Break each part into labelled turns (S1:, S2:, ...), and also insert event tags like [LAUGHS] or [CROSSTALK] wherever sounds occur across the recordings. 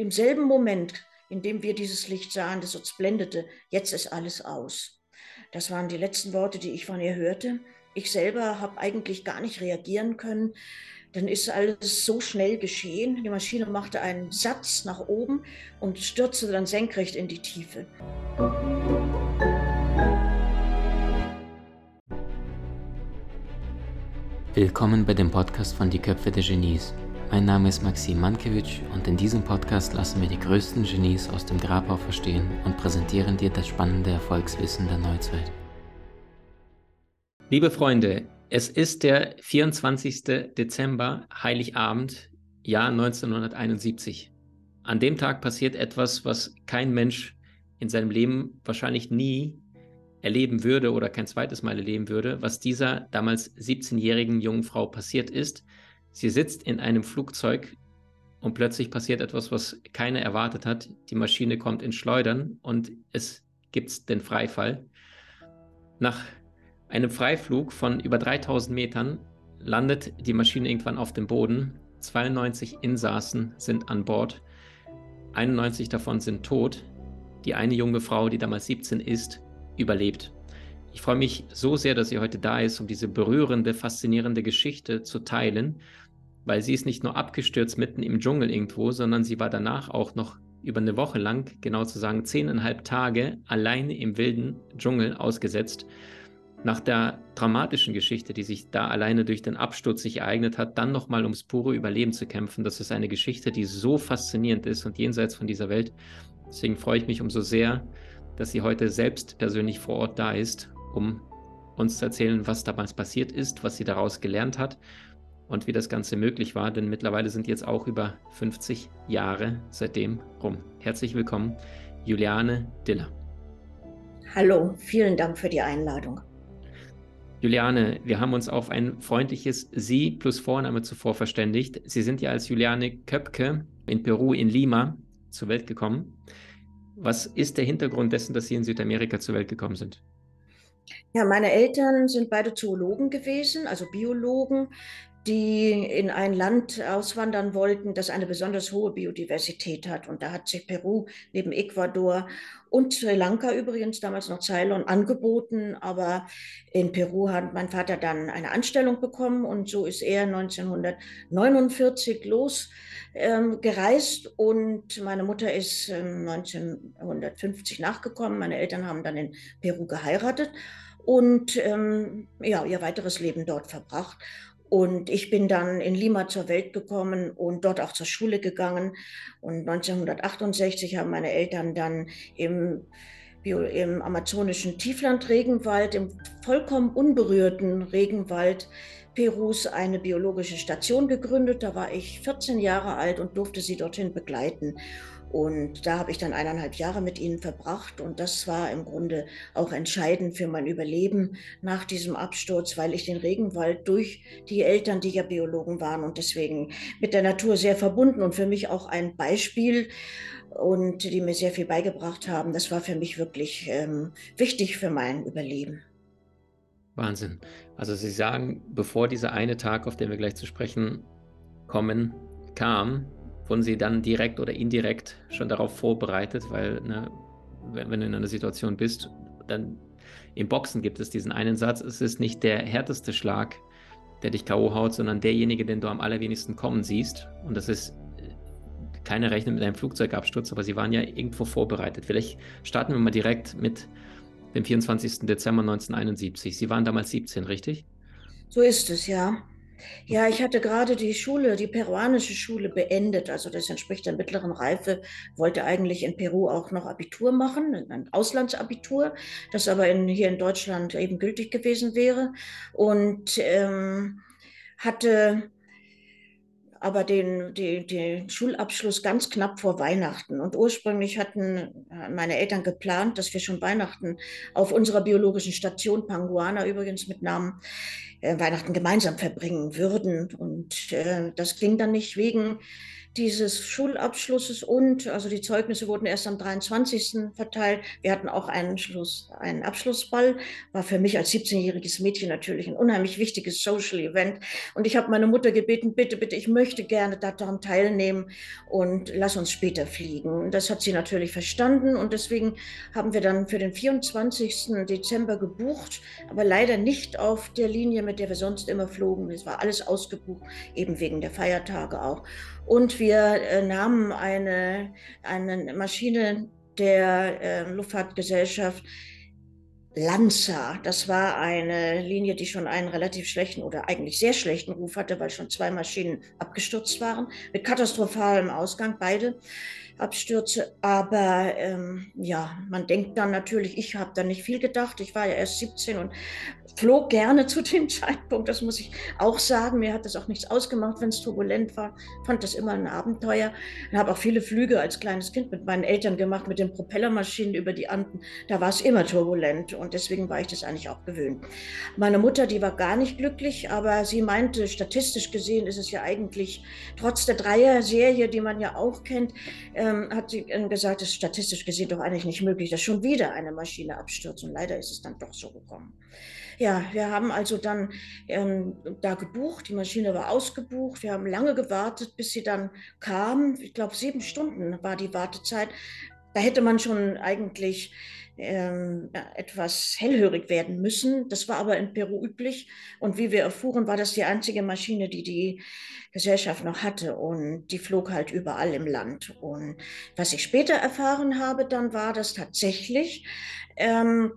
S1: im selben Moment, in dem wir dieses Licht sahen, das uns blendete, jetzt ist alles aus. Das waren die letzten Worte, die ich von ihr hörte. Ich selber habe eigentlich gar nicht reagieren können. Dann ist alles so schnell geschehen. Die Maschine machte einen Satz nach oben und stürzte dann senkrecht in die Tiefe.
S2: Willkommen bei dem Podcast von Die Köpfe der Genies. Mein Name ist Maxim Mankewitsch und in diesem Podcast lassen wir die größten Genies aus dem Grabau verstehen und präsentieren dir das spannende Erfolgswissen der Neuzeit. Liebe Freunde, es ist der 24. Dezember, Heiligabend, Jahr 1971. An dem Tag passiert etwas, was kein Mensch in seinem Leben wahrscheinlich nie erleben würde oder kein zweites Mal erleben würde, was dieser damals 17-jährigen jungen Frau passiert ist. Sie sitzt in einem Flugzeug und plötzlich passiert etwas, was keiner erwartet hat. Die Maschine kommt in Schleudern und es gibt den Freifall. Nach einem Freiflug von über 3000 Metern landet die Maschine irgendwann auf dem Boden. 92 Insassen sind an Bord. 91 davon sind tot. Die eine junge Frau, die damals 17 ist, überlebt. Ich freue mich so sehr, dass sie heute da ist, um diese berührende, faszinierende Geschichte zu teilen, weil sie ist nicht nur abgestürzt mitten im Dschungel irgendwo, sondern sie war danach auch noch über eine Woche lang, genau zu sagen zehneinhalb Tage, alleine im wilden Dschungel ausgesetzt nach der dramatischen Geschichte, die sich da alleine durch den Absturz sich ereignet hat, dann nochmal ums pure Überleben zu kämpfen, das ist eine Geschichte, die so faszinierend ist und jenseits von dieser Welt. Deswegen freue ich mich umso sehr, dass sie heute selbst persönlich vor Ort da ist, um uns zu erzählen, was damals passiert ist, was sie daraus gelernt hat und wie das Ganze möglich war, denn mittlerweile sind jetzt auch über 50 Jahre seitdem rum. Herzlich willkommen, Juliane Diller.
S1: Hallo, vielen Dank für die Einladung.
S2: Juliane, wir haben uns auf ein freundliches Sie plus Vorname zuvor verständigt. Sie sind ja als Juliane Köpke in Peru, in Lima, zur Welt gekommen. Was ist der Hintergrund dessen, dass Sie in Südamerika zur Welt gekommen sind?
S1: Ja, meine Eltern sind beide Zoologen gewesen, also Biologen die in ein Land auswandern wollten, das eine besonders hohe Biodiversität hat. Und da hat sich Peru neben Ecuador und Sri Lanka übrigens, damals noch Ceylon, angeboten. Aber in Peru hat mein Vater dann eine Anstellung bekommen und so ist er 1949 losgereist ähm, und meine Mutter ist ähm, 1950 nachgekommen. Meine Eltern haben dann in Peru geheiratet und ähm, ja, ihr weiteres Leben dort verbracht. Und ich bin dann in Lima zur Welt gekommen und dort auch zur Schule gegangen. Und 1968 haben meine Eltern dann im, im amazonischen Tiefland-Regenwald, im vollkommen unberührten Regenwald Perus eine biologische Station gegründet. Da war ich 14 Jahre alt und durfte sie dorthin begleiten. Und da habe ich dann eineinhalb Jahre mit ihnen verbracht. Und das war im Grunde auch entscheidend für mein Überleben nach diesem Absturz, weil ich den Regenwald durch die Eltern, die ja Biologen waren und deswegen mit der Natur sehr verbunden und für mich auch ein Beispiel und die mir sehr viel beigebracht haben. Das war für mich wirklich ähm, wichtig für mein Überleben.
S2: Wahnsinn. Also Sie sagen, bevor dieser eine Tag, auf den wir gleich zu sprechen kommen, kam, wurden sie dann direkt oder indirekt schon darauf vorbereitet, weil ne, wenn, wenn, du in einer Situation bist, dann im Boxen gibt es diesen einen Satz, es ist nicht der härteste Schlag, der dich K.O. haut, sondern derjenige, den du am allerwenigsten kommen siehst. Und das ist, keiner rechnet mit einem Flugzeugabsturz, aber sie waren ja irgendwo vorbereitet. Vielleicht starten wir mal direkt mit dem 24. Dezember 1971. Sie waren damals 17, richtig?
S1: So ist es, ja. Ja, ich hatte gerade die Schule, die peruanische Schule beendet. Also das entspricht der mittleren Reife. Wollte eigentlich in Peru auch noch Abitur machen, ein Auslandsabitur, das aber in, hier in Deutschland eben gültig gewesen wäre. Und ähm, hatte aber den, den, den Schulabschluss ganz knapp vor Weihnachten. Und ursprünglich hatten meine Eltern geplant, dass wir schon Weihnachten auf unserer biologischen Station, Panguana übrigens mit Namen, Weihnachten gemeinsam verbringen würden. Und äh, das ging dann nicht wegen dieses Schulabschlusses und, also die Zeugnisse wurden erst am 23. verteilt. Wir hatten auch einen, Schluss, einen Abschlussball. War für mich als 17-jähriges Mädchen natürlich ein unheimlich wichtiges Social Event. Und ich habe meine Mutter gebeten, bitte, bitte, ich möchte gerne daran teilnehmen und lass uns später fliegen. Das hat sie natürlich verstanden und deswegen haben wir dann für den 24. Dezember gebucht, aber leider nicht auf der Linie, mit der wir sonst immer flogen. Es war alles ausgebucht, eben wegen der Feiertage auch. Und wir äh, nahmen eine, eine Maschine der äh, Luftfahrtgesellschaft Lanza. Das war eine Linie, die schon einen relativ schlechten oder eigentlich sehr schlechten Ruf hatte, weil schon zwei Maschinen abgestürzt waren, mit katastrophalem Ausgang, beide. Abstürze. Aber ähm, ja, man denkt dann natürlich, ich habe da nicht viel gedacht. Ich war ja erst 17 und flog gerne zu dem [LAUGHS] Zeitpunkt, das muss ich auch sagen. Mir hat das auch nichts ausgemacht, wenn es turbulent war. Fand das immer ein Abenteuer. Ich habe auch viele Flüge als kleines Kind mit meinen Eltern gemacht, mit den Propellermaschinen über die Anden. Da war es immer turbulent und deswegen war ich das eigentlich auch gewöhnt. Meine Mutter, die war gar nicht glücklich, aber sie meinte, statistisch gesehen ist es ja eigentlich trotz der Dreier-Serie, die man ja auch kennt, ähm, hat sie gesagt, es ist statistisch gesehen doch eigentlich nicht möglich, dass schon wieder eine Maschine abstürzt. Und leider ist es dann doch so gekommen. Ja, wir haben also dann ähm, da gebucht. Die Maschine war ausgebucht. Wir haben lange gewartet, bis sie dann kam. Ich glaube, sieben Stunden war die Wartezeit. Da hätte man schon eigentlich ähm, etwas hellhörig werden müssen. Das war aber in Peru üblich. Und wie wir erfuhren, war das die einzige Maschine, die die Gesellschaft noch hatte. Und die flog halt überall im Land. Und was ich später erfahren habe, dann war das tatsächlich ähm,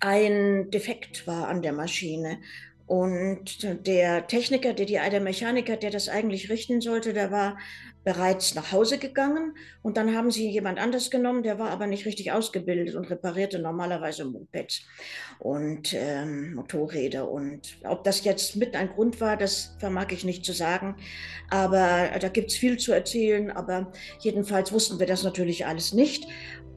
S1: ein Defekt war an der Maschine. Und der Techniker, der, der Mechaniker, der das eigentlich richten sollte, der war bereits nach Hause gegangen und dann haben sie jemand anders genommen, der war aber nicht richtig ausgebildet und reparierte normalerweise Mopeds und ähm, Motorräder. Und ob das jetzt mit ein Grund war, das vermag ich nicht zu sagen. Aber da gibt es viel zu erzählen. Aber jedenfalls wussten wir das natürlich alles nicht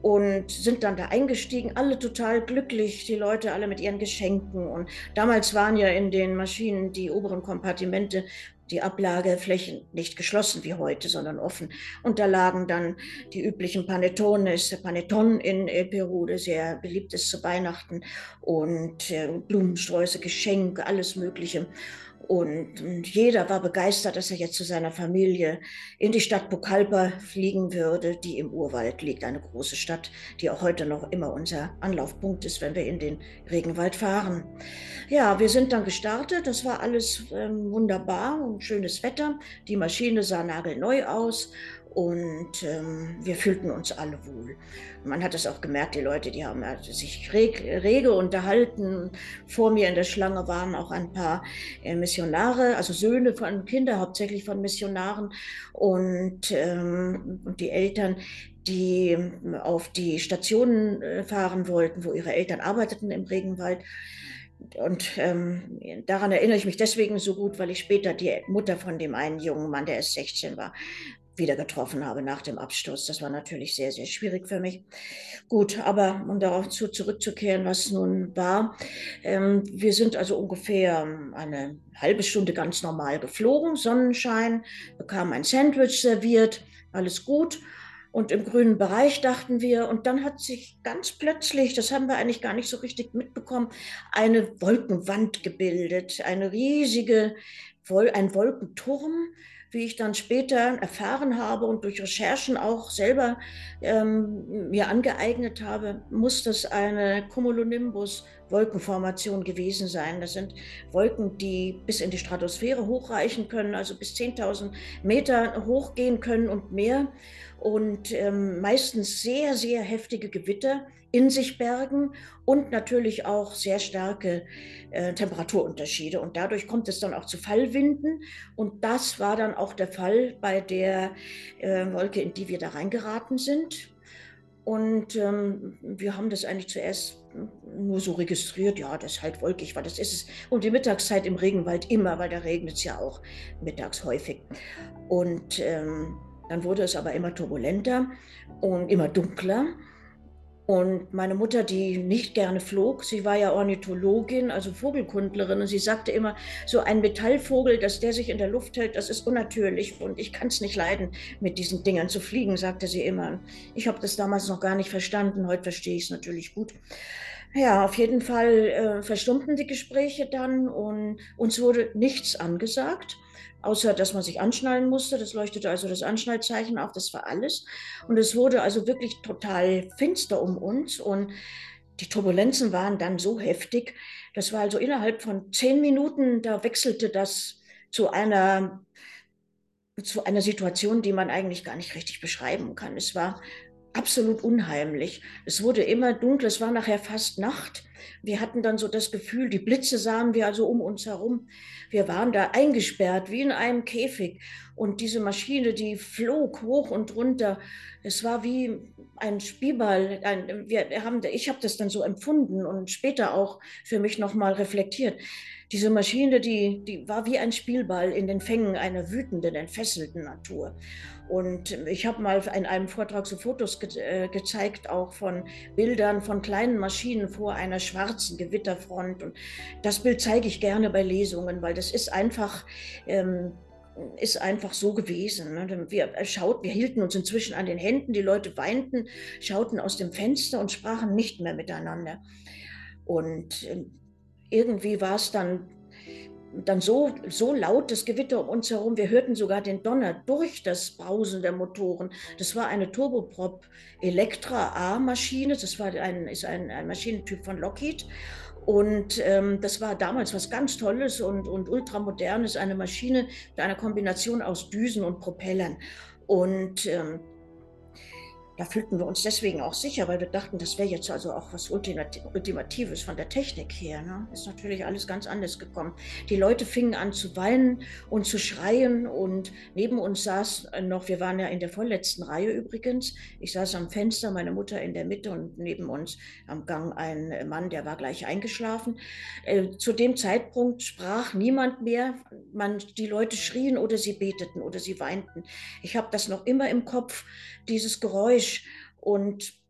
S1: und sind dann da eingestiegen, alle total glücklich, die Leute alle mit ihren Geschenken. Und damals waren ja in den Maschinen die oberen Kompartimente, die Ablageflächen nicht geschlossen wie heute, sondern offen. Und da lagen dann die üblichen Panetones, Paneton in El Peru, sehr beliebt ist zu Weihnachten, und äh, Blumensträuße, Geschenke, alles Mögliche. Und, und, jeder war begeistert, dass er jetzt zu seiner Familie in die Stadt Pucallpa fliegen würde, die im Urwald liegt, eine große Stadt, die auch heute noch immer unser Anlaufpunkt ist, wenn wir in den Regenwald fahren. Ja, wir sind dann gestartet, das war alles ähm, wunderbar und schönes Wetter. Die Maschine sah nagelneu aus und ähm, wir fühlten uns alle wohl. Man hat es auch gemerkt, die Leute, die haben sich rege, rege unterhalten. Vor mir in der Schlange waren auch ein paar äh, Missionare, also Söhne von Kinder, hauptsächlich von Missionaren und, ähm, die Eltern, die auf die Stationen äh, fahren wollten, wo ihre Eltern arbeiteten im Regenwald. Und ähm, daran erinnere ich mich deswegen so gut, weil ich später die Mutter von dem einen jungen Mann, der erst 16 war, wieder getroffen habe nach dem Absturz. Das war natürlich sehr, sehr schwierig für mich. Gut, aber um darauf zu, zurückzukehren, was nun war, ähm, wir sind also ungefähr eine halbe Stunde ganz normal geflogen, Sonnenschein, bekamen ein Sandwich serviert, alles gut. Und im grünen Bereich dachten wir, und dann hat sich ganz plötzlich, das haben wir eigentlich gar nicht so richtig mitbekommen, eine Wolkenwand gebildet, eine riesige, ein Wolkenturm, wie ich dann später erfahren habe und durch Recherchen auch selber ähm, mir angeeignet habe, muss das eine Cumulonimbus-Wolkenformation gewesen sein. Das sind Wolken, die bis in die Stratosphäre hochreichen können, also bis 10.000 Meter hochgehen können und mehr und ähm, meistens sehr, sehr heftige Gewitter in sich bergen und natürlich auch sehr starke äh, Temperaturunterschiede. Und dadurch kommt es dann auch zu Fallwinden. Und das war dann auch der Fall bei der äh, Wolke, in die wir da reingeraten sind. Und ähm, wir haben das eigentlich zuerst nur so registriert, ja, das ist halt wolkig, weil das ist es. Und die Mittagszeit im Regenwald immer, weil da regnet es ja auch mittags häufig. Und ähm, dann wurde es aber immer turbulenter und immer dunkler. Und meine Mutter, die nicht gerne flog, sie war ja Ornithologin, also Vogelkundlerin, und sie sagte immer, so ein Metallvogel, dass der sich in der Luft hält, das ist unnatürlich und ich kann es nicht leiden, mit diesen Dingern zu fliegen, sagte sie immer. Ich habe das damals noch gar nicht verstanden, heute verstehe ich es natürlich gut. Ja, auf jeden Fall äh, verstummten die Gespräche dann und uns wurde nichts angesagt außer dass man sich anschnallen musste. Das leuchtete also das Anschnallzeichen auf, das war alles. Und es wurde also wirklich total finster um uns und die Turbulenzen waren dann so heftig. Das war also innerhalb von zehn Minuten, da wechselte das zu einer, zu einer Situation, die man eigentlich gar nicht richtig beschreiben kann. Es war absolut unheimlich. Es wurde immer dunkler, es war nachher fast Nacht. Wir hatten dann so das Gefühl, die Blitze sahen wir also um uns herum. Wir waren da eingesperrt wie in einem Käfig. Und diese Maschine, die flog hoch und runter. Es war wie ein Spielball. Ein, wir haben, ich habe das dann so empfunden und später auch für mich nochmal reflektiert. Diese Maschine, die, die war wie ein Spielball in den Fängen einer wütenden, entfesselten Natur. Und ich habe mal in einem Vortrag so Fotos ge äh, gezeigt, auch von Bildern von kleinen Maschinen vor einer schwarzen Gewitterfront. Und das Bild zeige ich gerne bei Lesungen, weil das ist einfach, ähm, ist einfach so gewesen. Ne? Wir, äh, schaut, wir hielten uns inzwischen an den Händen, die Leute weinten, schauten aus dem Fenster und sprachen nicht mehr miteinander. Und äh, irgendwie war es dann dann so, so laut das Gewitter um uns herum. Wir hörten sogar den Donner durch das Brausen der Motoren. Das war eine Turboprop Elektra A-Maschine. Das war ein, ist ein, ein Maschinentyp von Lockheed. Und ähm, das war damals was ganz Tolles und, und ultramodernes, eine Maschine mit einer Kombination aus Düsen und Propellern. Und ähm, da fühlten wir uns deswegen auch sicher, weil wir dachten, das wäre jetzt also auch was Ultimatives von der Technik her. Ne? Ist natürlich alles ganz anders gekommen. Die Leute fingen an zu weinen und zu schreien und neben uns saß noch, wir waren ja in der vorletzten Reihe übrigens, ich saß am Fenster, meine Mutter in der Mitte und neben uns am Gang ein Mann, der war gleich eingeschlafen. Äh, zu dem Zeitpunkt sprach niemand mehr, man, die Leute schrien oder sie beteten oder sie weinten. Ich habe das noch immer im Kopf, dieses Geräusch. Und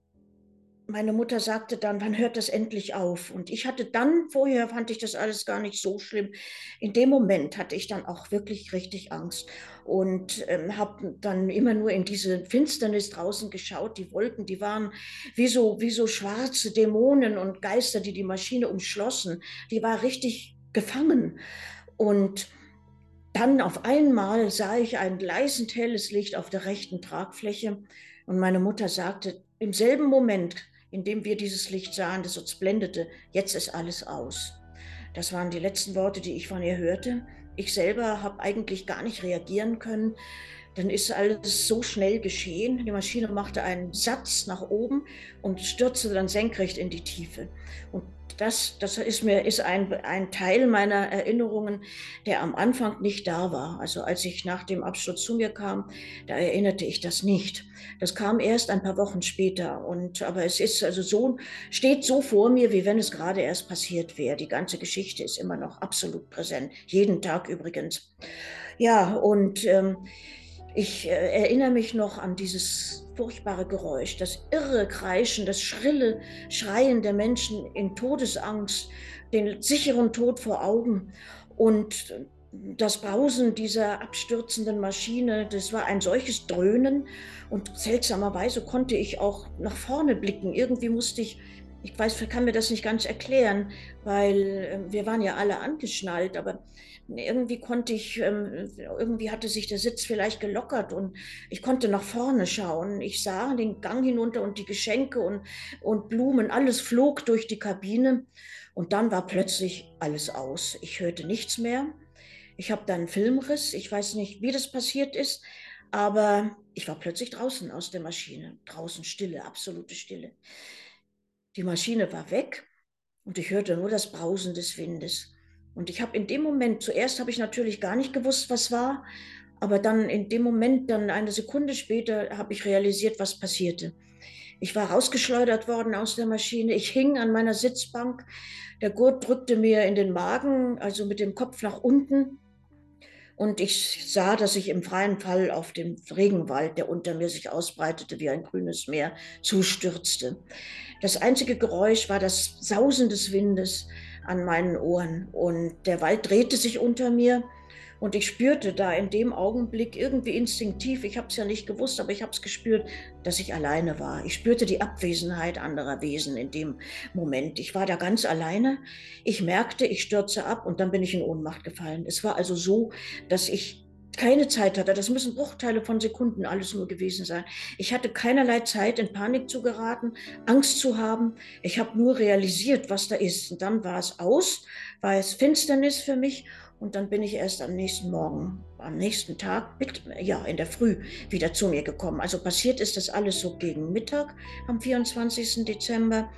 S1: meine Mutter sagte dann, wann hört das endlich auf? Und ich hatte dann, vorher fand ich das alles gar nicht so schlimm. In dem Moment hatte ich dann auch wirklich richtig Angst und ähm, habe dann immer nur in diese Finsternis draußen geschaut. Die Wolken, die waren wie so, wie so schwarze Dämonen und Geister, die die Maschine umschlossen. Die war richtig gefangen. Und dann auf einmal sah ich ein gleißend helles Licht auf der rechten Tragfläche und meine Mutter sagte, im selben Moment, in dem wir dieses Licht sahen, das uns blendete, jetzt ist alles aus. Das waren die letzten Worte, die ich von ihr hörte. Ich selber habe eigentlich gar nicht reagieren können. Dann ist alles so schnell geschehen. Die Maschine machte einen Satz nach oben und stürzte dann senkrecht in die Tiefe. Und das, das ist mir ist ein, ein Teil meiner Erinnerungen, der am Anfang nicht da war. Also als ich nach dem Absturz zu mir kam, da erinnerte ich das nicht. Das kam erst ein paar Wochen später. Und aber es ist also so, steht so vor mir, wie wenn es gerade erst passiert wäre. Die ganze Geschichte ist immer noch absolut präsent. Jeden Tag übrigens. Ja, und ähm, ich äh, erinnere mich noch an dieses furchtbare Geräusch, das irre Kreischen, das schrille Schreien der Menschen in Todesangst, den sicheren Tod vor Augen und das Brausen dieser abstürzenden Maschine, das war ein solches Dröhnen und seltsamerweise konnte ich auch nach vorne blicken. Irgendwie musste ich ich weiß, kann mir das nicht ganz erklären, weil ähm, wir waren ja alle angeschnallt, aber irgendwie konnte ich, ähm, irgendwie hatte sich der Sitz vielleicht gelockert und ich konnte nach vorne schauen. Ich sah den Gang hinunter und die Geschenke und, und Blumen, alles flog durch die Kabine und dann war plötzlich alles aus. Ich hörte nichts mehr. Ich habe dann einen Filmriss. Ich weiß nicht, wie das passiert ist, aber ich war plötzlich draußen aus der Maschine. Draußen Stille, absolute Stille. Die Maschine war weg und ich hörte nur das Brausen des Windes. Und ich habe in dem Moment, zuerst habe ich natürlich gar nicht gewusst, was war, aber dann in dem Moment, dann eine Sekunde später, habe ich realisiert, was passierte. Ich war rausgeschleudert worden aus der Maschine. Ich hing an meiner Sitzbank. Der Gurt drückte mir in den Magen, also mit dem Kopf nach unten. Und ich sah, dass ich im freien Fall auf den Regenwald, der unter mir sich ausbreitete wie ein grünes Meer, zustürzte. Das einzige Geräusch war das Sausen des Windes an meinen Ohren und der Wald drehte sich unter mir und ich spürte da in dem Augenblick irgendwie instinktiv, ich habe es ja nicht gewusst, aber ich habe es gespürt, dass ich alleine war. Ich spürte die Abwesenheit anderer Wesen in dem Moment. Ich war da ganz alleine. Ich merkte, ich stürze ab und dann bin ich in Ohnmacht gefallen. Es war also so, dass ich keine Zeit hatte. Das müssen Bruchteile von Sekunden alles nur gewesen sein. Ich hatte keinerlei Zeit, in Panik zu geraten, Angst zu haben. Ich habe nur realisiert, was da ist. Und dann war es aus, war es Finsternis für mich und dann bin ich erst am nächsten Morgen, am nächsten Tag, ja, in der Früh wieder zu mir gekommen. Also passiert ist das alles so gegen Mittag am 24. Dezember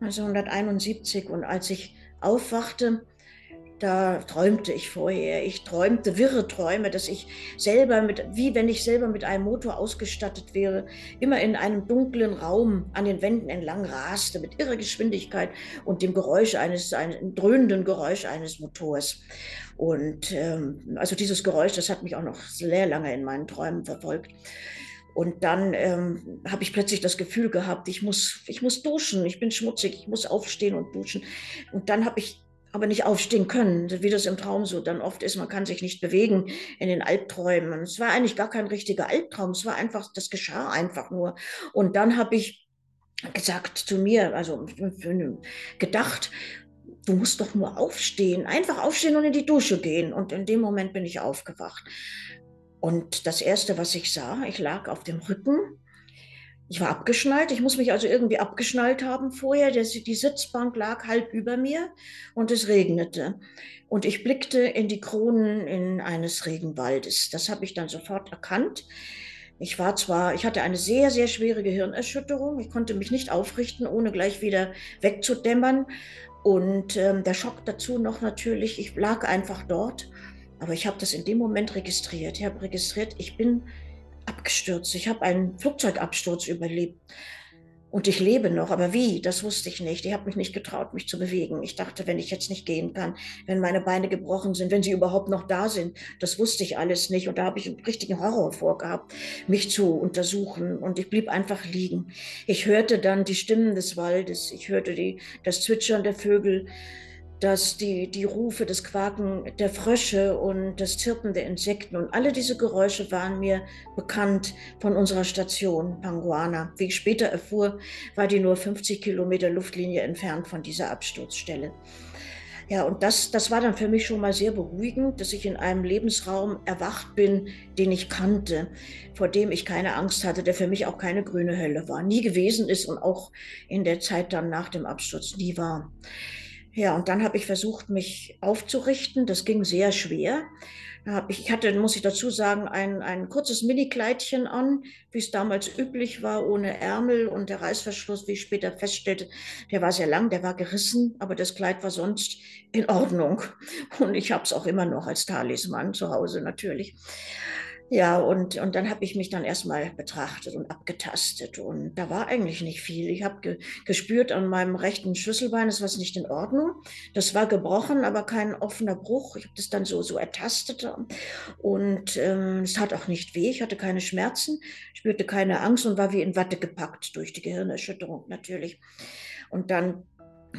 S1: 1971. Und als ich aufwachte, da träumte ich vorher. Ich träumte wirre Träume, dass ich selber mit, wie wenn ich selber mit einem Motor ausgestattet wäre, immer in einem dunklen Raum an den Wänden entlang raste mit irrer Geschwindigkeit und dem Geräusch eines, einem dröhnenden Geräusch eines Motors. Und ähm, also dieses Geräusch, das hat mich auch noch sehr lange in meinen Träumen verfolgt. Und dann ähm, habe ich plötzlich das Gefühl gehabt, ich muss, ich muss duschen, ich bin schmutzig, ich muss aufstehen und duschen. Und dann habe ich aber nicht aufstehen können, wie das im Traum so dann oft ist. Man kann sich nicht bewegen in den Albträumen. Es war eigentlich gar kein richtiger Albtraum. Es war einfach, das geschah einfach nur. Und dann habe ich gesagt zu mir, also gedacht, du musst doch nur aufstehen, einfach aufstehen und in die Dusche gehen. Und in dem Moment bin ich aufgewacht. Und das Erste, was ich sah, ich lag auf dem Rücken ich war abgeschnallt, ich muss mich also irgendwie abgeschnallt haben vorher. Die Sitzbank lag halb über mir und es regnete. Und ich blickte in die Kronen in eines Regenwaldes. Das habe ich dann sofort erkannt. Ich war zwar, ich hatte eine sehr, sehr schwere Gehirnerschütterung. Ich konnte mich nicht aufrichten, ohne gleich wieder wegzudämmern. Und ähm, der Schock dazu noch natürlich, ich lag einfach dort. Aber ich habe das in dem Moment registriert. Ich habe registriert, ich bin abgestürzt. Ich habe einen Flugzeugabsturz überlebt. Und ich lebe noch, aber wie, das wusste ich nicht. Ich habe mich nicht getraut, mich zu bewegen. Ich dachte, wenn ich jetzt nicht gehen kann, wenn meine Beine gebrochen sind, wenn sie überhaupt noch da sind, das wusste ich alles nicht. Und da habe ich einen richtigen Horror vorgehabt, mich zu untersuchen. Und ich blieb einfach liegen. Ich hörte dann die Stimmen des Waldes, ich hörte die, das Zwitschern der Vögel, dass die, die Rufe, das Quaken der Frösche und das Zirpen der Insekten und alle diese Geräusche waren mir bekannt von unserer Station Panguana. Wie ich später erfuhr, war die nur 50 Kilometer Luftlinie entfernt von dieser Absturzstelle. Ja, und das, das war dann für mich schon mal sehr beruhigend, dass ich in einem Lebensraum erwacht bin, den ich kannte, vor dem ich keine Angst hatte, der für mich auch keine grüne Hölle war, nie gewesen ist und auch in der Zeit dann nach dem Absturz nie war. Ja, und dann habe ich versucht, mich aufzurichten. Das ging sehr schwer. Ich hatte, muss ich dazu sagen, ein, ein kurzes Mini-Kleidchen an, wie es damals üblich war, ohne Ärmel und der Reißverschluss, wie ich später feststellte, der war sehr lang, der war gerissen, aber das Kleid war sonst in Ordnung. Und ich habe es auch immer noch als Talisman zu Hause natürlich. Ja, und, und dann habe ich mich dann erstmal betrachtet und abgetastet. Und da war eigentlich nicht viel. Ich habe ge gespürt an meinem rechten Schlüsselbein, es war nicht in Ordnung. Das war gebrochen, aber kein offener Bruch. Ich habe das dann so, so ertastet. Und ähm, es tat auch nicht weh. Ich hatte keine Schmerzen, spürte keine Angst und war wie in Watte gepackt durch die Gehirnerschütterung natürlich. Und dann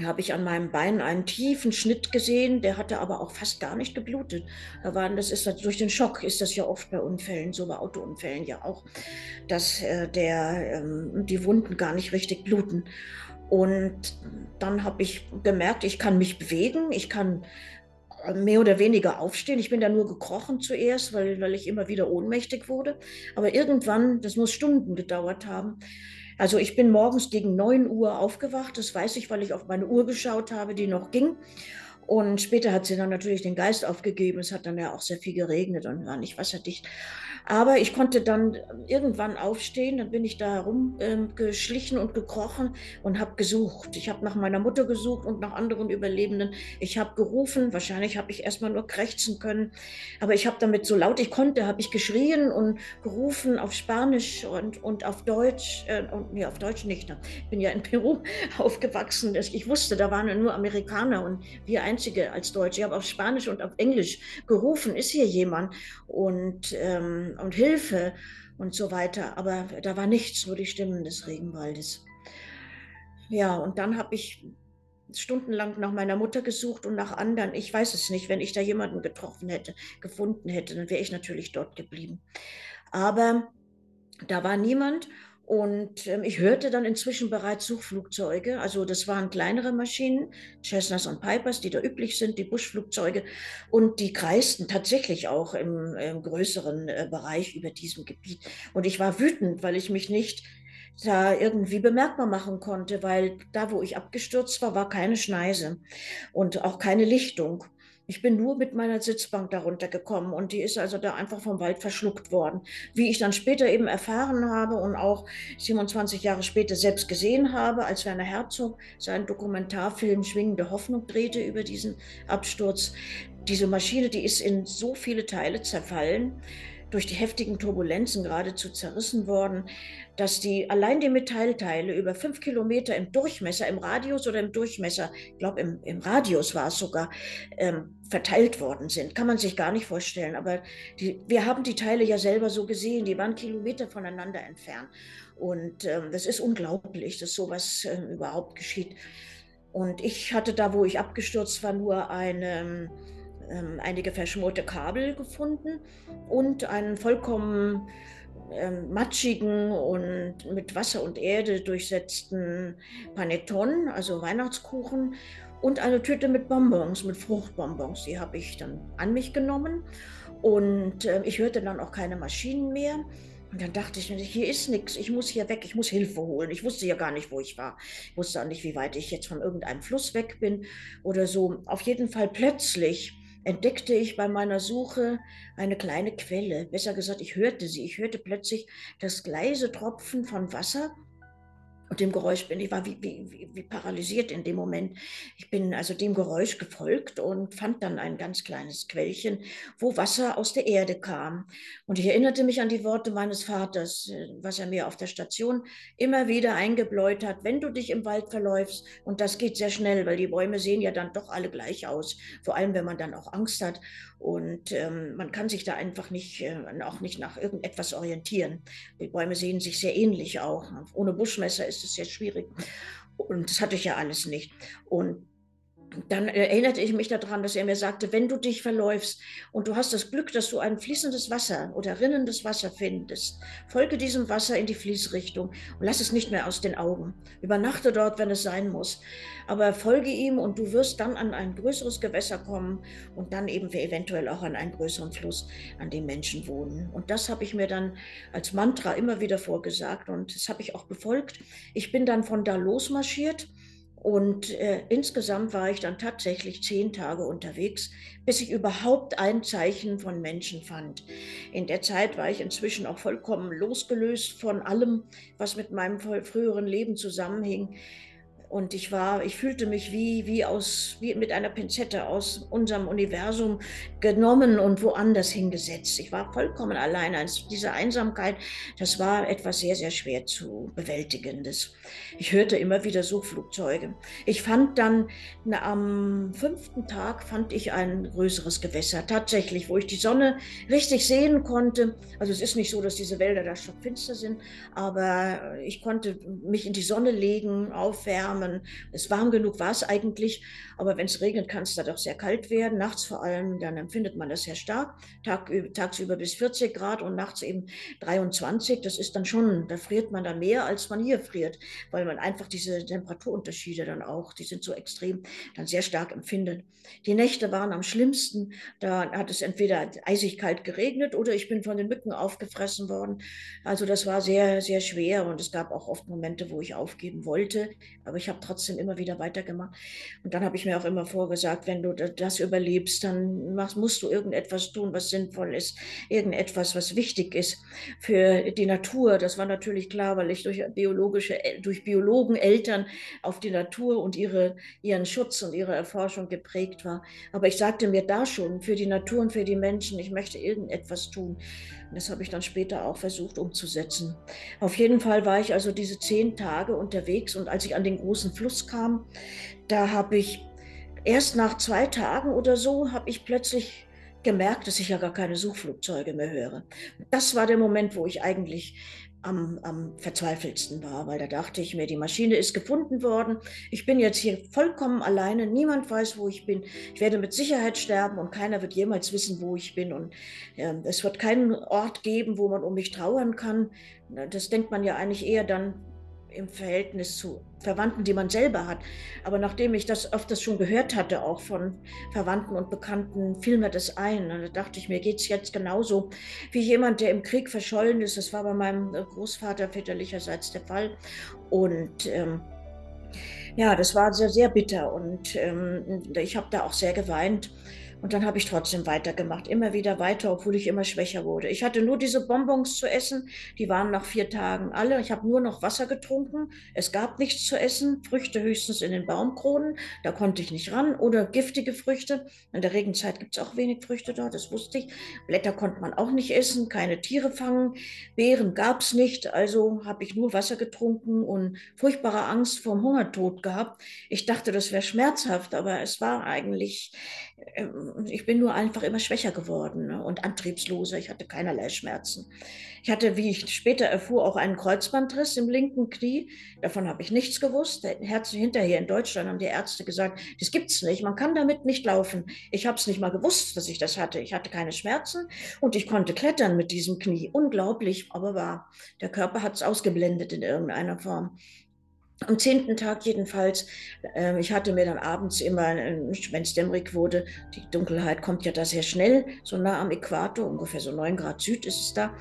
S1: habe ich an meinem Bein einen tiefen Schnitt gesehen, der hatte aber auch fast gar nicht geblutet. Da waren, das ist durch den Schock ist das ja oft bei Unfällen, so bei Autounfällen ja auch, dass äh, der, ähm, die Wunden gar nicht richtig bluten. Und dann habe ich gemerkt, ich kann mich bewegen, ich kann mehr oder weniger aufstehen. Ich bin da nur gekrochen zuerst, weil, weil ich immer wieder ohnmächtig wurde. Aber irgendwann, das muss Stunden gedauert haben, also ich bin morgens gegen 9 Uhr aufgewacht, das weiß ich, weil ich auf meine Uhr geschaut habe, die noch ging. Und später hat sie dann natürlich den Geist aufgegeben. Es hat dann ja auch sehr viel geregnet und war nicht wasserdicht. Aber ich konnte dann irgendwann aufstehen, dann bin ich da herumgeschlichen ähm, und gekrochen und habe gesucht. Ich habe nach meiner Mutter gesucht und nach anderen Überlebenden. Ich habe gerufen, wahrscheinlich habe ich erstmal nur krächzen können, aber ich habe damit so laut ich konnte, habe ich geschrien und gerufen auf Spanisch und, und auf Deutsch. Äh, und, nee, auf Deutsch nicht. Ich bin ja in Peru [LAUGHS] aufgewachsen. Ich wusste, da waren nur Amerikaner und wir Einzige als Deutsche. Ich habe auf Spanisch und auf Englisch gerufen, ist hier jemand und, ähm, und Hilfe und so weiter. Aber da war nichts, nur die Stimmen des Regenwaldes. Ja, und dann habe ich stundenlang nach meiner Mutter gesucht und nach anderen. Ich weiß es nicht. Wenn ich da jemanden getroffen hätte, gefunden hätte, dann wäre ich natürlich dort geblieben. Aber da war niemand. Und ähm, ich hörte dann inzwischen bereits Suchflugzeuge. Also das waren kleinere Maschinen, Cessnas und Pipers, die da üblich sind, die Buschflugzeuge. Und die kreisten tatsächlich auch im, im größeren äh, Bereich über diesem Gebiet. Und ich war wütend, weil ich mich nicht da irgendwie bemerkbar machen konnte, weil da, wo ich abgestürzt war, war keine Schneise und auch keine Lichtung. Ich bin nur mit meiner Sitzbank darunter gekommen und die ist also da einfach vom Wald verschluckt worden. Wie ich dann später eben erfahren habe und auch 27 Jahre später selbst gesehen habe, als Werner Herzog seinen Dokumentarfilm Schwingende Hoffnung drehte über diesen Absturz. Diese Maschine, die ist in so viele Teile zerfallen, durch die heftigen Turbulenzen geradezu zerrissen worden, dass die allein die Metallteile über fünf Kilometer im Durchmesser, im Radius oder im Durchmesser, ich glaube im, im Radius war es sogar, ähm, verteilt worden sind. Kann man sich gar nicht vorstellen. Aber die, wir haben die Teile ja selber so gesehen, die waren Kilometer voneinander entfernt. Und ähm, das ist unglaublich, dass sowas äh, überhaupt geschieht. Und ich hatte da, wo ich abgestürzt war, nur eine ähm, einige verschmorte Kabel gefunden und einen vollkommen ähm, matschigen und mit Wasser und Erde durchsetzten Panettone, also Weihnachtskuchen, und eine Tüte mit Bonbons, mit Fruchtbonbons. Die habe ich dann an mich genommen und äh, ich hörte dann auch keine Maschinen mehr. Und dann dachte ich, hier ist nichts, ich muss hier weg, ich muss Hilfe holen. Ich wusste ja gar nicht, wo ich war. Ich wusste auch nicht, wie weit ich jetzt von irgendeinem Fluss weg bin oder so. Auf jeden Fall plötzlich entdeckte ich bei meiner Suche eine kleine Quelle. Besser gesagt, ich hörte sie. Ich hörte plötzlich das leise Tropfen von Wasser und dem Geräusch bin ich war wie, wie, wie, paralysiert in dem Moment. Ich bin also dem Geräusch gefolgt und fand dann ein ganz kleines Quellchen, wo Wasser aus der Erde kam. Und ich erinnerte mich an die Worte meines Vaters, äh, was er mir auf der Station immer wieder eingebläut hat, wenn du dich im Wald verläufst, und das geht sehr schnell, weil die Bäume sehen ja dann doch alle gleich aus, vor allem wenn man dann auch Angst hat. Und ähm, man kann sich da einfach nicht, äh, auch nicht nach irgendetwas orientieren. Die Bäume sehen sich sehr ähnlich auch. Ohne Buschmesser ist es sehr schwierig. Und das hatte ich ja alles nicht. Und dann erinnerte ich mich daran, dass er mir sagte, wenn du dich verläufst und du hast das Glück, dass du ein fließendes Wasser oder rinnendes Wasser findest, folge diesem Wasser in die Fließrichtung und lass es nicht mehr aus den Augen. Übernachte dort, wenn es sein muss. Aber folge ihm und du wirst dann an ein größeres Gewässer kommen und dann eben eventuell auch an einen größeren Fluss, an dem Menschen wohnen. Und das habe ich mir dann als Mantra immer wieder vorgesagt und das habe ich auch befolgt. Ich bin dann von da losmarschiert und äh, insgesamt war ich dann tatsächlich zehn Tage unterwegs, bis ich überhaupt ein Zeichen von Menschen fand. In der Zeit war ich inzwischen auch vollkommen losgelöst von allem, was mit meinem früheren Leben zusammenhing. Und ich war, ich fühlte mich wie, wie aus, wie mit einer Pinzette aus unserem Universum genommen und woanders hingesetzt. Ich war vollkommen allein. Also diese Einsamkeit, das war etwas sehr, sehr schwer zu bewältigendes. Ich hörte immer wieder Suchflugzeuge. Ich fand dann na, am fünften Tag fand ich ein größeres Gewässer, tatsächlich, wo ich die Sonne richtig sehen konnte. Also es ist nicht so, dass diese Wälder da schon finster sind, aber ich konnte mich in die Sonne legen, aufwärmen warmen. Es warm genug war es eigentlich, aber wenn es regnet, kann es da doch sehr kalt werden. Nachts vor allem, dann empfindet man das sehr stark. Tag, tagsüber bis 40 Grad und nachts eben 23. Das ist dann schon, da friert man da mehr, als man hier friert, weil man einfach diese Temperaturunterschiede dann auch, die sind so extrem, dann sehr stark empfindet. Die Nächte waren am schlimmsten. Da hat es entweder eisig kalt geregnet oder ich bin von den Mücken aufgefressen worden. Also das war sehr, sehr schwer und es gab auch oft Momente, wo ich aufgeben wollte. Aber ich habe trotzdem immer wieder weitergemacht. Und dann habe ich mir auch immer vorgesagt, wenn du das überlebst, dann musst du irgendetwas tun, was sinnvoll ist, irgendetwas, was wichtig ist für die Natur. Das war natürlich klar, weil ich durch biologische, durch Biologen, Eltern auf die Natur und ihre, ihren Schutz und ihre Erforschung geprägt war. Aber ich sagte mir da schon, für die Natur und für die Menschen, ich möchte irgendetwas tun. Und das habe ich dann später auch versucht umzusetzen. Auf jeden Fall war ich also diese zehn Tage unterwegs und als ich an den großen Fluss kam, da habe ich erst nach zwei Tagen oder so habe ich plötzlich gemerkt, dass ich ja gar keine Suchflugzeuge mehr höre. Das war der Moment, wo ich eigentlich am, am verzweifeltsten war, weil da dachte ich mir, die Maschine ist gefunden worden. Ich bin jetzt hier vollkommen alleine. Niemand weiß, wo ich bin. Ich werde mit Sicherheit sterben und keiner wird jemals wissen, wo ich bin. Und äh, es wird keinen Ort geben, wo man um mich trauern kann. Das denkt man ja eigentlich eher dann, im Verhältnis zu Verwandten, die man selber hat. Aber nachdem ich das öfters schon gehört hatte, auch von Verwandten und Bekannten, fiel mir das ein. Und da dachte ich, mir geht es jetzt genauso wie jemand, der im Krieg verschollen ist. Das war bei meinem Großvater väterlicherseits der Fall. Und ähm, ja, das war sehr, sehr bitter. Und ähm, ich habe da auch sehr geweint. Und dann habe ich trotzdem weitergemacht, immer wieder weiter, obwohl ich immer schwächer wurde. Ich hatte nur diese Bonbons zu essen, die waren nach vier Tagen alle. Ich habe nur noch Wasser getrunken. Es gab nichts zu essen, Früchte höchstens in den Baumkronen, da konnte ich nicht ran. Oder giftige Früchte. In der Regenzeit gibt es auch wenig Früchte da, das wusste ich. Blätter konnte man auch nicht essen, keine Tiere fangen. Beeren gab es nicht, also habe ich nur Wasser getrunken und furchtbare Angst vor dem Hungertod gehabt. Ich dachte, das wäre schmerzhaft, aber es war eigentlich ich bin nur einfach immer schwächer geworden ne? und antriebsloser. Ich hatte keinerlei Schmerzen. Ich hatte, wie ich später erfuhr, auch einen Kreuzbandriss im linken Knie. Davon habe ich nichts gewusst. Hinterher in Deutschland haben die Ärzte gesagt, das gibt es nicht. Man kann damit nicht laufen. Ich habe es nicht mal gewusst, dass ich das hatte. Ich hatte keine Schmerzen und ich konnte klettern mit diesem Knie. Unglaublich, aber wahr. Der Körper hat es ausgeblendet in irgendeiner Form. Am zehnten Tag jedenfalls, äh, ich hatte mir dann abends immer, wenn es dämmerig wurde, die Dunkelheit kommt ja da sehr schnell, so nah am Äquator, ungefähr so neun Grad Süd ist es da.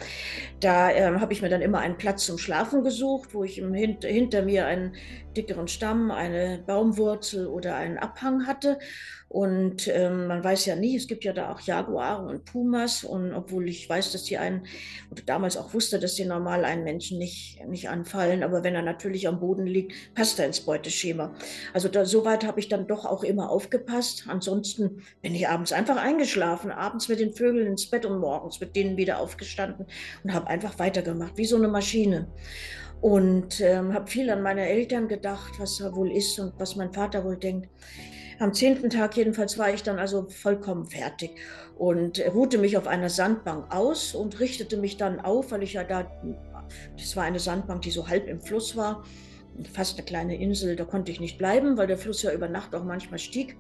S1: Da äh, habe ich mir dann immer einen Platz zum Schlafen gesucht, wo ich im, hint, hinter mir einen dickeren Stamm, eine Baumwurzel oder einen Abhang hatte. Und ähm, man weiß ja nie, es gibt ja da auch Jaguare und Pumas. Und obwohl ich weiß, dass die einen, oder damals auch wusste, dass die normal einen Menschen nicht, nicht anfallen, aber wenn er natürlich am Boden liegt, passt er ins Beuteschema. Also da, soweit habe ich dann doch auch immer aufgepasst. Ansonsten bin ich abends einfach eingeschlafen, abends mit den Vögeln ins Bett und morgens mit denen wieder aufgestanden und habe einfach weitergemacht, wie so eine Maschine und ähm, habe viel an meine Eltern gedacht, was er wohl ist und was mein Vater wohl denkt. Am zehnten Tag jedenfalls war ich dann also vollkommen fertig und ruhte mich auf einer Sandbank aus und richtete mich dann auf, weil ich ja da, das war eine Sandbank, die so halb im Fluss war, fast eine kleine Insel, da konnte ich nicht bleiben, weil der Fluss ja über Nacht auch manchmal stieg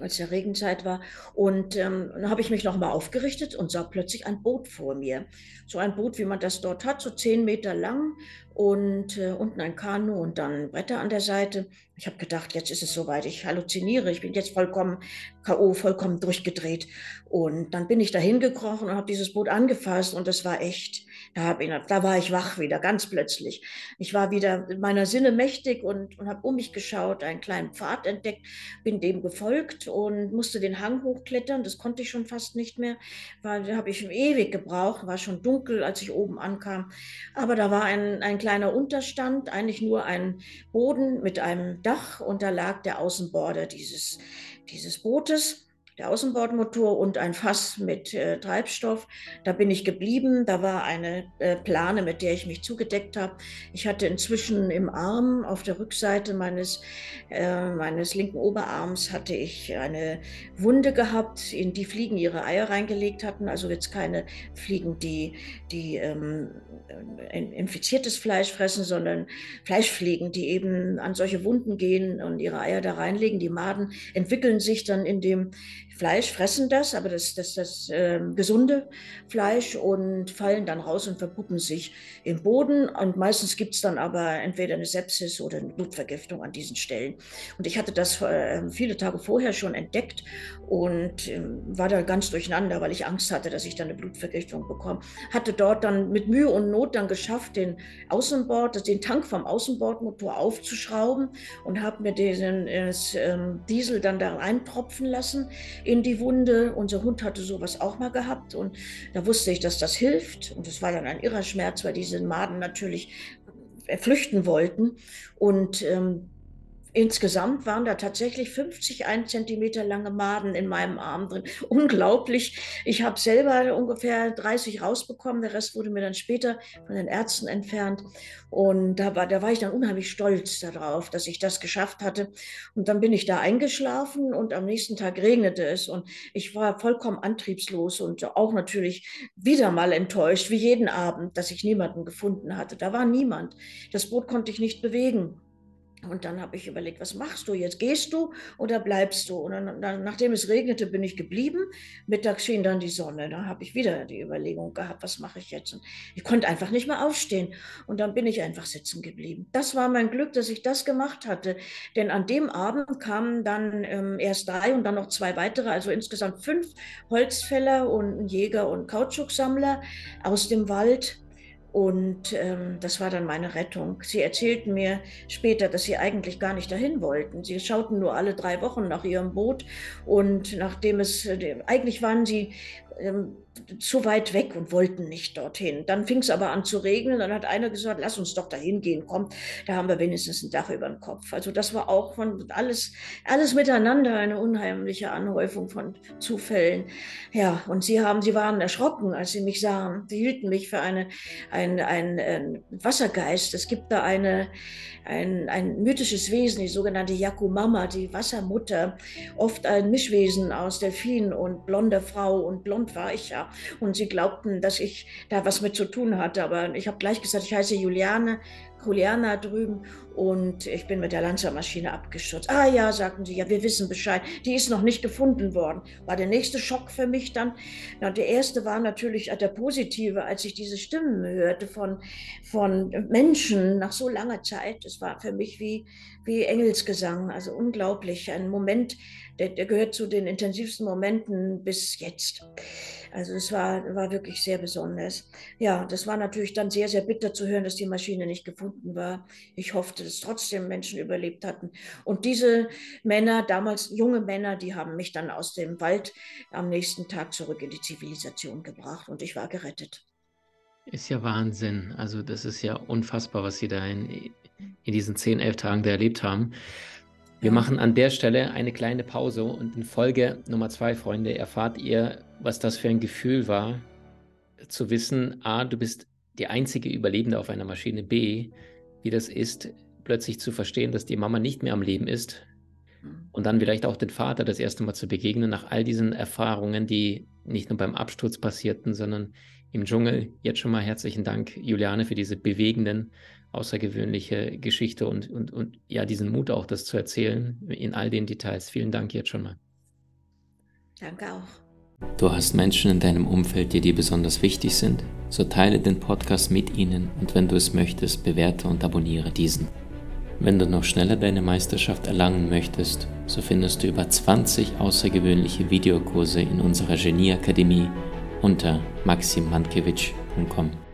S1: als ja Regenzeit war. Und ähm, dann habe ich mich nochmal aufgerichtet und sah plötzlich ein Boot vor mir. So ein Boot, wie man das dort hat, so zehn Meter lang und äh, unten ein Kanu und dann Bretter an der Seite. Ich habe gedacht, jetzt ist es soweit, ich halluziniere, ich bin jetzt vollkommen K.O., vollkommen durchgedreht. Und dann bin ich da hingekrochen und habe dieses Boot angefasst und das war echt, da, ich, da, war ich wach wieder, ganz plötzlich. Ich war wieder meiner Sinne mächtig und, und habe um mich geschaut, einen kleinen Pfad entdeckt, bin dem gefolgt und musste den Hang hochklettern. Das konnte ich schon fast nicht mehr, weil da habe ich ewig gebraucht, war schon dunkel, als ich oben ankam. Aber da war ein, ein kleiner Unterstand, eigentlich nur ein Boden mit einem Dach und da lag der Außenborder dieses, dieses Bootes der Außenbordmotor und ein Fass mit äh, Treibstoff. Da bin ich geblieben. Da war eine äh, Plane, mit der ich mich zugedeckt habe. Ich hatte inzwischen im Arm auf der Rückseite meines, äh, meines linken Oberarms hatte ich eine Wunde gehabt, in die Fliegen ihre Eier reingelegt hatten. Also jetzt keine Fliegen, die, die ähm, infiziertes Fleisch fressen, sondern Fleischfliegen, die eben an solche Wunden gehen und ihre Eier da reinlegen. Die Maden entwickeln sich dann in dem Fleisch, fressen das, aber das, das, das äh, gesunde Fleisch und fallen dann raus und verpuppen sich im Boden. Und meistens gibt es dann aber entweder eine Sepsis oder eine Blutvergiftung an diesen Stellen. Und ich hatte das äh, viele Tage vorher schon entdeckt und äh, war da ganz durcheinander, weil ich Angst hatte, dass ich dann eine Blutvergiftung bekomme. Hatte dort dann mit Mühe und Not dann geschafft, den Außenbord, den Tank vom Außenbordmotor aufzuschrauben und habe mir diesen äh, Diesel dann da eintropfen lassen in die Wunde. Unser Hund hatte sowas auch mal gehabt und da wusste ich, dass das hilft. Und es war dann ein irrer Schmerz, weil diese Maden natürlich äh, flüchten wollten. Und ähm, insgesamt waren da tatsächlich 50 ein Zentimeter lange Maden in meinem Arm drin. [LAUGHS] Unglaublich. Ich habe selber ungefähr 30 rausbekommen. Der Rest wurde mir dann später von den Ärzten entfernt. Und da war, da war ich dann unheimlich stolz darauf, dass ich das geschafft hatte. Und dann bin ich da eingeschlafen und am nächsten Tag regnete es. Und ich war vollkommen antriebslos und auch natürlich wieder mal enttäuscht, wie jeden Abend, dass ich niemanden gefunden hatte. Da war niemand. Das Boot konnte ich nicht bewegen. Und dann habe ich überlegt, was machst du jetzt? Gehst du oder bleibst du? Und dann, dann, nachdem es regnete, bin ich geblieben. Mittags schien dann die Sonne. Da habe ich wieder die Überlegung gehabt, was mache ich jetzt? Und ich konnte einfach nicht mehr aufstehen. Und dann bin ich einfach sitzen geblieben. Das war mein Glück, dass ich das gemacht hatte. Denn an dem Abend kamen dann ähm, erst drei und dann noch zwei weitere, also insgesamt fünf Holzfäller und Jäger und Kautschuksammler aus dem Wald und ähm, das war dann meine Rettung. Sie erzählten mir später, dass sie eigentlich gar nicht dahin wollten. Sie schauten nur alle drei Wochen nach ihrem Boot und nachdem es, äh, eigentlich waren sie ähm, zu weit weg und wollten nicht dorthin. Dann fing es aber an zu regnen. Dann hat einer gesagt, lass uns doch dahin gehen. Komm, da haben wir wenigstens ein Dach über dem Kopf. Also das war auch von alles, alles miteinander eine unheimliche Anhäufung von Zufällen. Ja, und sie haben, sie waren erschrocken, als sie mich sahen. Sie hielten mich für eine, ein, ein, ein Wassergeist. Es gibt da eine, ein, ein mythisches Wesen, die sogenannte Yakumama, die Wassermutter, oft ein Mischwesen aus Delfin und blonder Frau und blond war ich ja. Und sie glaubten, dass ich da was mit zu tun hatte. Aber ich habe gleich gesagt, ich heiße Juliane, Juliana drüben und ich bin mit der Lanzermaschine abgestürzt. Ah ja, sagten sie, ja, wir wissen Bescheid. Die ist noch nicht gefunden worden. War der nächste Schock für mich dann. Na, der erste war natürlich der positive, als ich diese Stimmen hörte von, von Menschen nach so langer Zeit. Das war für mich wie, wie Engelsgesang, also unglaublich. Ein Moment, der, der gehört zu den intensivsten Momenten bis jetzt. Also es war, war wirklich sehr besonders. Ja, das war natürlich dann sehr, sehr bitter zu hören, dass die Maschine nicht gefunden war. Ich hoffte, dass trotzdem Menschen überlebt hatten. Und diese Männer, damals junge Männer, die haben mich dann aus dem Wald am nächsten Tag zurück in die Zivilisation gebracht und ich war gerettet.
S2: Ist ja Wahnsinn. Also das ist ja unfassbar, was Sie da in, in diesen zehn, elf Tagen da erlebt haben. Wir machen an der Stelle eine kleine Pause und in Folge Nummer zwei, Freunde, erfahrt ihr, was das für ein Gefühl war, zu wissen, a, du bist die einzige Überlebende auf einer Maschine, b, wie das ist, plötzlich zu verstehen, dass die Mama nicht mehr am Leben ist und dann vielleicht auch den Vater das erste Mal zu begegnen nach all diesen Erfahrungen, die nicht nur beim Absturz passierten, sondern im Dschungel. Jetzt schon mal herzlichen Dank, Juliane, für diese bewegenden außergewöhnliche Geschichte und, und, und ja, diesen Mut auch, das zu erzählen in all den Details. Vielen Dank jetzt schon mal.
S1: Danke auch.
S2: Du hast Menschen in deinem Umfeld, die dir besonders wichtig sind? So teile den Podcast mit ihnen und wenn du es möchtest, bewerte und abonniere diesen. Wenn du noch schneller deine Meisterschaft erlangen möchtest, so findest du über 20 außergewöhnliche Videokurse in unserer Genieakademie unter maximmankiewicz.com.